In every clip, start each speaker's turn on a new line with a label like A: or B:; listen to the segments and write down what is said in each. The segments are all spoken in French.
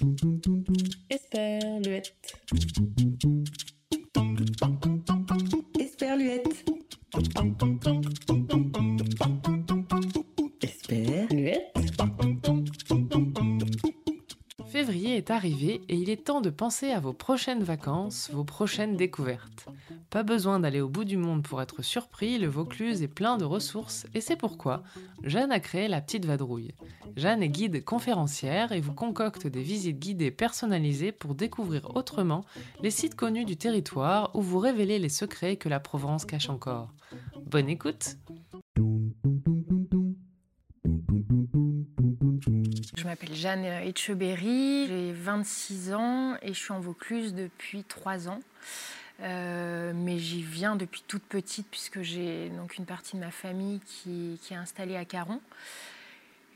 A: Esperluette. Esperluette.
B: Février est arrivé et il est temps de penser à vos prochaines vacances, vos prochaines découvertes. Pas besoin d'aller au bout du monde pour être surpris, le Vaucluse est plein de ressources et c'est pourquoi Jeanne a créé la petite vadrouille. Jeanne est guide conférencière et vous concocte des visites guidées personnalisées pour découvrir autrement les sites connus du territoire ou vous révéler les secrets que la Provence cache encore. Bonne écoute
C: m'appelle Jeanne Etcheberry, j'ai 26 ans et je suis en Vaucluse depuis 3 ans. Euh, mais j'y viens depuis toute petite puisque j'ai donc une partie de ma famille qui, est installée à Caron.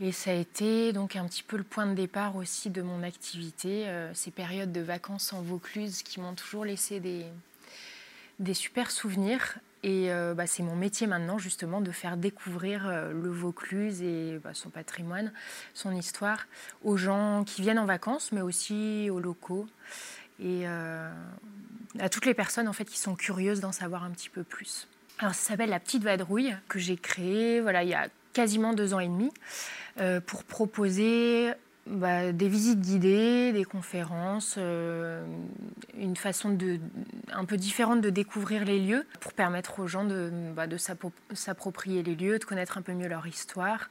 C: Et ça a été donc un petit peu le point de départ aussi de mon activité, euh, ces périodes de vacances en Vaucluse qui m'ont toujours laissé des super souvenirs. Et euh, bah, c'est mon métier maintenant justement de faire découvrir euh, le Vaucluse et bah, son patrimoine, son histoire aux gens qui viennent en vacances, mais aussi aux locaux et euh, à toutes les personnes en fait qui sont curieuses d'en savoir un petit peu plus. Alors ça s'appelle la petite vadrouille que j'ai créée voilà il y a quasiment deux ans et demi pour proposer bah, des visites guidées, des conférences, euh, une façon un peu différente de découvrir les lieux pour permettre aux gens de, bah, s'approprier les lieux, de connaître un peu mieux leur histoire.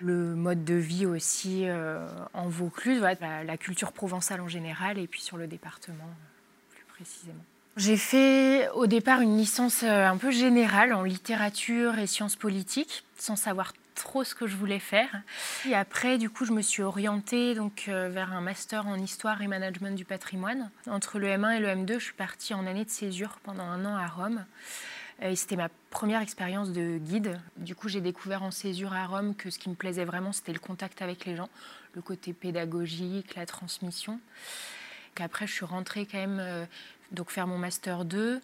C: Le mode de vie aussi euh, en Vaucluse, la, la, culture provençale en général et puis sur le département plus précisément. J'ai fait au départ une licence euh, un peu générale en littérature et sciences politiques sans savoir trop ce que je voulais faire. Et après, du coup, je me suis orientée donc, euh, vers un master en histoire et management du patrimoine. Entre le M1 et le M2, je suis partie en année de césure pendant un an à Rome. Et c'était ma première expérience de guide. Du coup, j'ai découvert en césure à Rome que ce qui me plaisait vraiment, c'était le contact avec les gens, le côté pédagogique, la transmission. Après, je suis rentrée quand même euh, donc faire mon master 2.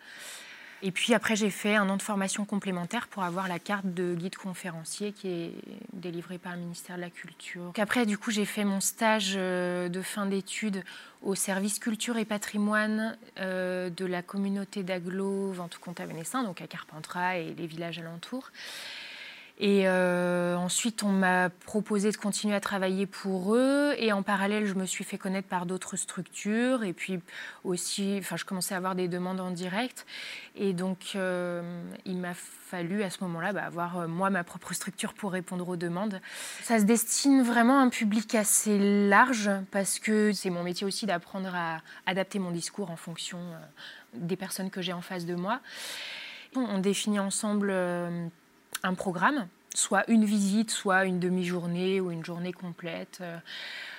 C: Et puis après, j'ai fait un an de formation complémentaire pour avoir la carte de guide conférencier qui est délivrée par le ministère de la Culture. Après, du coup, j'ai fait mon stage euh, de fin d'études au service culture et patrimoine euh, de la communauté d'Aglo, Ventoux-Comte-Avenessin, donc à Carpentras et les villages alentours. Et euh, ensuite, on m'a proposé de continuer à travailler pour eux. Et en parallèle, je me suis fait connaître par d'autres structures. Et puis aussi, enfin, je commençais à avoir des demandes en direct. Et donc, euh, il m'a fallu à ce moment-là bah, avoir euh, moi ma propre structure pour répondre aux demandes. Ça se destine vraiment à un public assez large parce que c'est mon métier aussi d'apprendre à adapter mon discours en fonction des personnes que j'ai en face de moi. On définit ensemble un programme, soit une visite, soit une demi-journée ou une journée complète. Euh,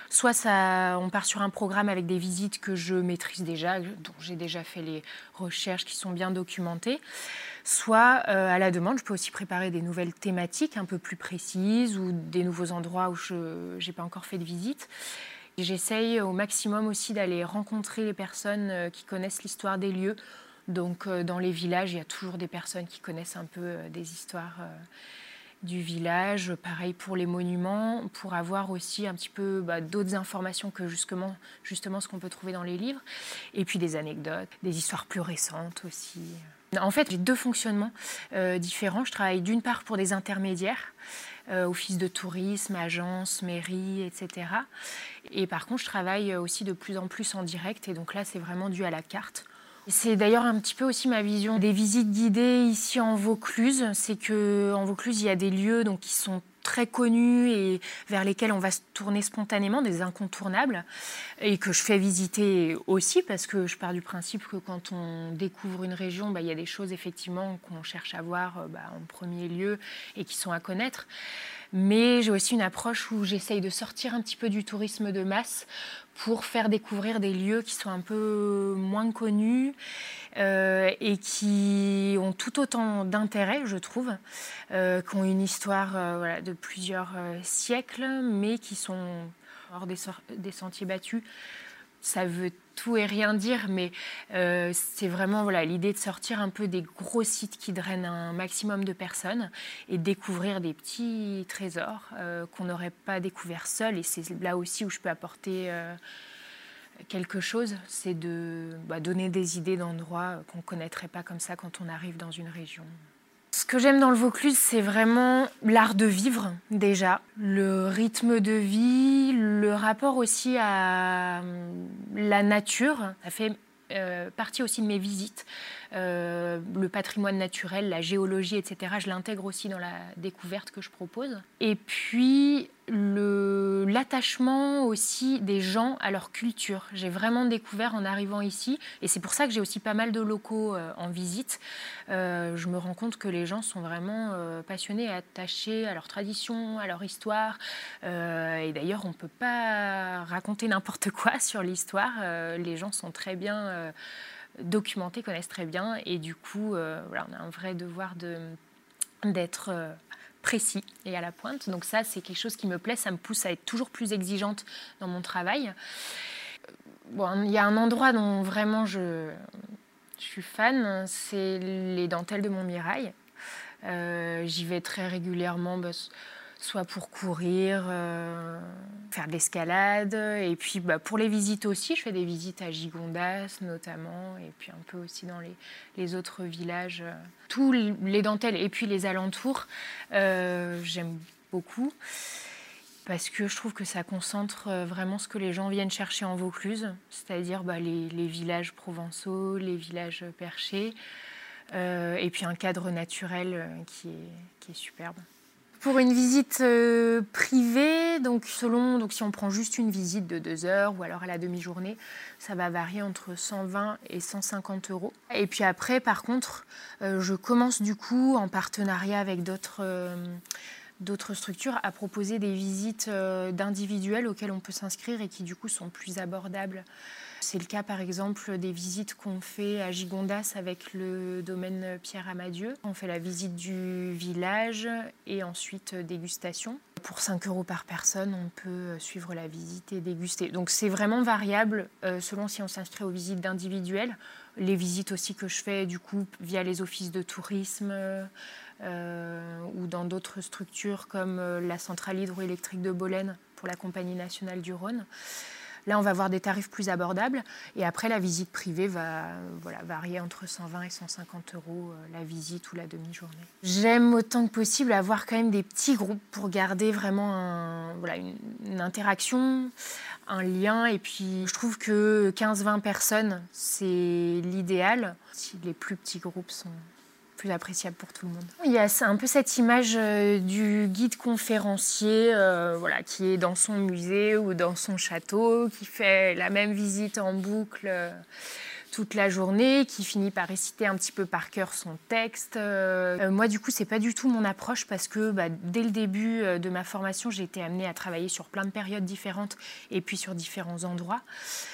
C: soit ça, on part sur un programme avec des visites que je maîtrise déjà, dont j'ai déjà fait les recherches qui sont bien documentées. Soit euh, à la demande, je peux aussi préparer des nouvelles thématiques un peu plus précises ou des nouveaux endroits où je n'ai pas encore fait de visite. J'essaye au maximum aussi d'aller rencontrer les personnes euh, qui connaissent l'histoire des lieux donc euh, dans les villages, il y a toujours des personnes qui connaissent un peu euh, des histoires euh, du village. Pareil pour les monuments, pour avoir aussi un petit peu bah, d'autres informations que justement, justement ce qu'on peut trouver dans les livres. Et puis des anecdotes, des histoires plus récentes aussi. En fait, j'ai deux fonctionnements différents. Je travaille d'une part pour des intermédiaires, office de tourisme, agence, mairie, etc. Et par contre, je travaille aussi de plus en plus en direct. Et donc là, c'est vraiment dû à la carte. C'est d'ailleurs un petit peu aussi ma vision des visites guidées ici en Vaucluse. C'est que en Vaucluse, il y a des lieux donc, qui sont très connus et vers lesquels on va se tourner spontanément, des incontournables, et que je fais visiter aussi parce que je pars du principe que quand on découvre une région, bah, il y a des choses effectivement qu'on cherche à voir euh, bah, en premier lieu et qui sont à connaître. Mais j'ai aussi une approche où j'essaye de sortir un petit peu du tourisme de masse pour faire découvrir des lieux qui sont un peu moins connus euh, et qui ont tout autant d'intérêt, je trouve, euh, qui ont une histoire euh, de plusieurs siècles, mais qui sont hors des, sentiers battus ça veut tout et rien dire, mais euh, c'est vraiment voilà l'idée de sortir un peu des gros sites qui drainent un maximum de personnes et découvrir des petits trésors euh, qu'on n'aurait pas découvert seul. Et c'est là aussi où je peux apporter euh, quelque chose, c'est de bah, donner des idées d'endroits qu'on ne connaîtrait pas comme ça quand on arrive dans une région. Ce que j'aime dans le Vaucluse, c'est vraiment l'art de vivre déjà, le rythme de vie, le rapport aussi à hum, la nature. Ça fait euh, partie aussi de mes visites. Euh, le patrimoine naturel, la géologie, etc. Je l'intègre aussi dans la découverte que je propose. Et puis l'attachement aussi des gens à leur culture. J'ai vraiment découvert en arrivant ici, et c'est pour ça que j'ai aussi pas mal de locaux euh, en visite. je me rends compte que les gens sont vraiment passionnés et attachés à leur tradition, à leur histoire. et d'ailleurs, on ne peut pas raconter n'importe quoi sur l'histoire. les gens sont très bien documentés, connaissent très bien. Et du coup, euh, voilà, on a un vrai devoir d'être euh, précis et à la pointe. Donc ça, c'est quelque chose qui me plaît. Ça me pousse à être toujours plus exigeante dans mon travail. Bon, il y a un endroit dont vraiment je, suis fan, c'est les dentelles de Montmirail. Euh, J'y vais très régulièrement. Bah, soit pour courir, euh, faire de l'escalade. Et puis bah, pour les visites aussi, je fais des visites à Gigondas notamment, et puis un peu aussi dans les, autres villages. Euh, tous les dentelles et puis les alentours, euh, j'aime beaucoup. Parce que je trouve que ça concentre vraiment ce que les gens viennent chercher en Vaucluse, c'est-à-dire bah, les, villages provençaux, les villages perchés, et puis un cadre naturel qui est superbe. Pour une visite euh, privée, donc selon, donc si on prend juste une visite de deux heures ou alors à la demi-journée, ça va varier entre 120 et 150 euros. Et puis après, par contre, euh, je commence du coup en partenariat avec d'autres. Euh, d'autres structures à proposer des visites d'individuels auxquelles on peut s'inscrire et qui du coup sont plus abordables c'est le cas par exemple des visites qu'on fait à Gigondas avec le domaine Pierre Amadieu. On fait la visite du village et ensuite dégustation. Pour 5 euros par personne, on peut suivre la visite et déguster. Donc c'est vraiment variable euh, selon si on s'inscrit aux visites d'individuels. Les visites aussi que je fais du coup via les offices de tourisme euh, ou dans d'autres structures comme euh, la centrale hydroélectrique de Bolène pour la Compagnie nationale du Rhône. Là, on va avoir des tarifs plus abordables. Et après, la visite privée va varier entre 120 et 150 euros euh, la visite ou la demi-journée. J'aime autant que possible avoir quand même des petits groupes pour garder vraiment voilà, une, une interaction, un lien. Et puis, je trouve que 15-20 personnes, c'est l'idéal. Si les plus petits groupes sont appréciable pour tout le monde. Il y a un peu cette image euh, du guide conférencier euh, voilà, qui est dans son musée ou dans son château, qui fait la même visite en boucle. Euh, toute la journée, qui finit par réciter un petit peu par cœur son texte. Euh, moi, du coup, c'est pas du tout mon approche parce que bah, dès le début euh, de ma formation, j'ai été amenée à travailler sur plein de périodes différentes et puis sur différents endroits.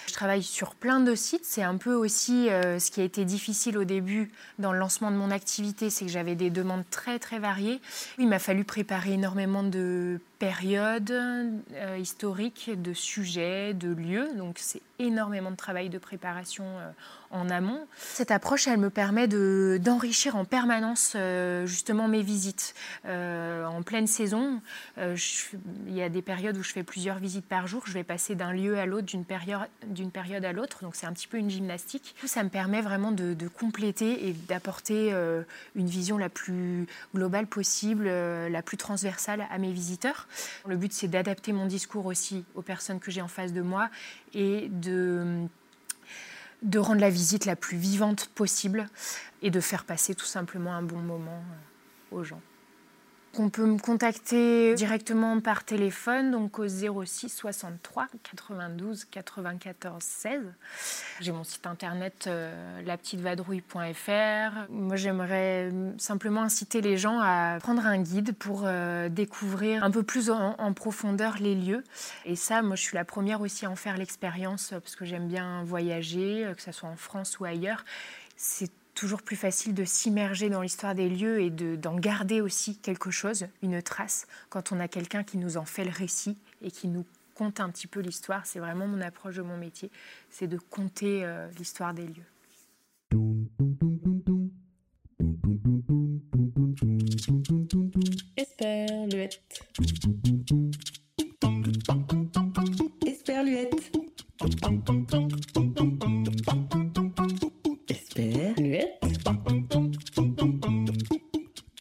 C: Je travaille sur plein de sites. C'est un peu aussi euh, ce qui a été difficile au début dans le lancement de mon activité, c'est que j'avais des demandes très très variées. Il m'a fallu préparer énormément de périodes historiques, de sujets, de lieux. Donc c'est énormément de travail de préparation euh, en amont. Cette approche, elle me permet d'enrichir en permanence euh, justement mes visites. Euh, en pleine saison, il y a des périodes où je fais plusieurs visites par jour. Je vais passer d'un lieu à l'autre, d'une période, période à l'autre. Donc c'est un petit peu une gymnastique. Ça me permet vraiment de compléter et d'apporter une vision la plus globale possible, la plus transversale à mes visiteurs. Le but, c'est d'adapter mon discours aussi aux personnes que j'ai en face de moi et de, rendre la visite la plus vivante possible et de faire passer tout simplement un bon moment euh, aux gens. On peut me contacter directement par téléphone, donc au 06 63 92 94 16. J'ai mon site internet euh. Moi, j'aimerais simplement inciter les gens à prendre un guide pour euh, découvrir un peu plus en, profondeur les lieux. Et ça, moi, je suis la première aussi à en faire l'expérience parce que j'aime bien voyager, que ce soit en France ou ailleurs. Toujours plus facile de s'immerger dans l'histoire des lieux et d'en garder aussi quelque chose, une trace, quand on a quelqu'un qui nous en fait le récit et qui nous raconte un petit peu l'histoire. C'est vraiment mon approche de mon métier, c'est de conter euh, l'histoire des lieux.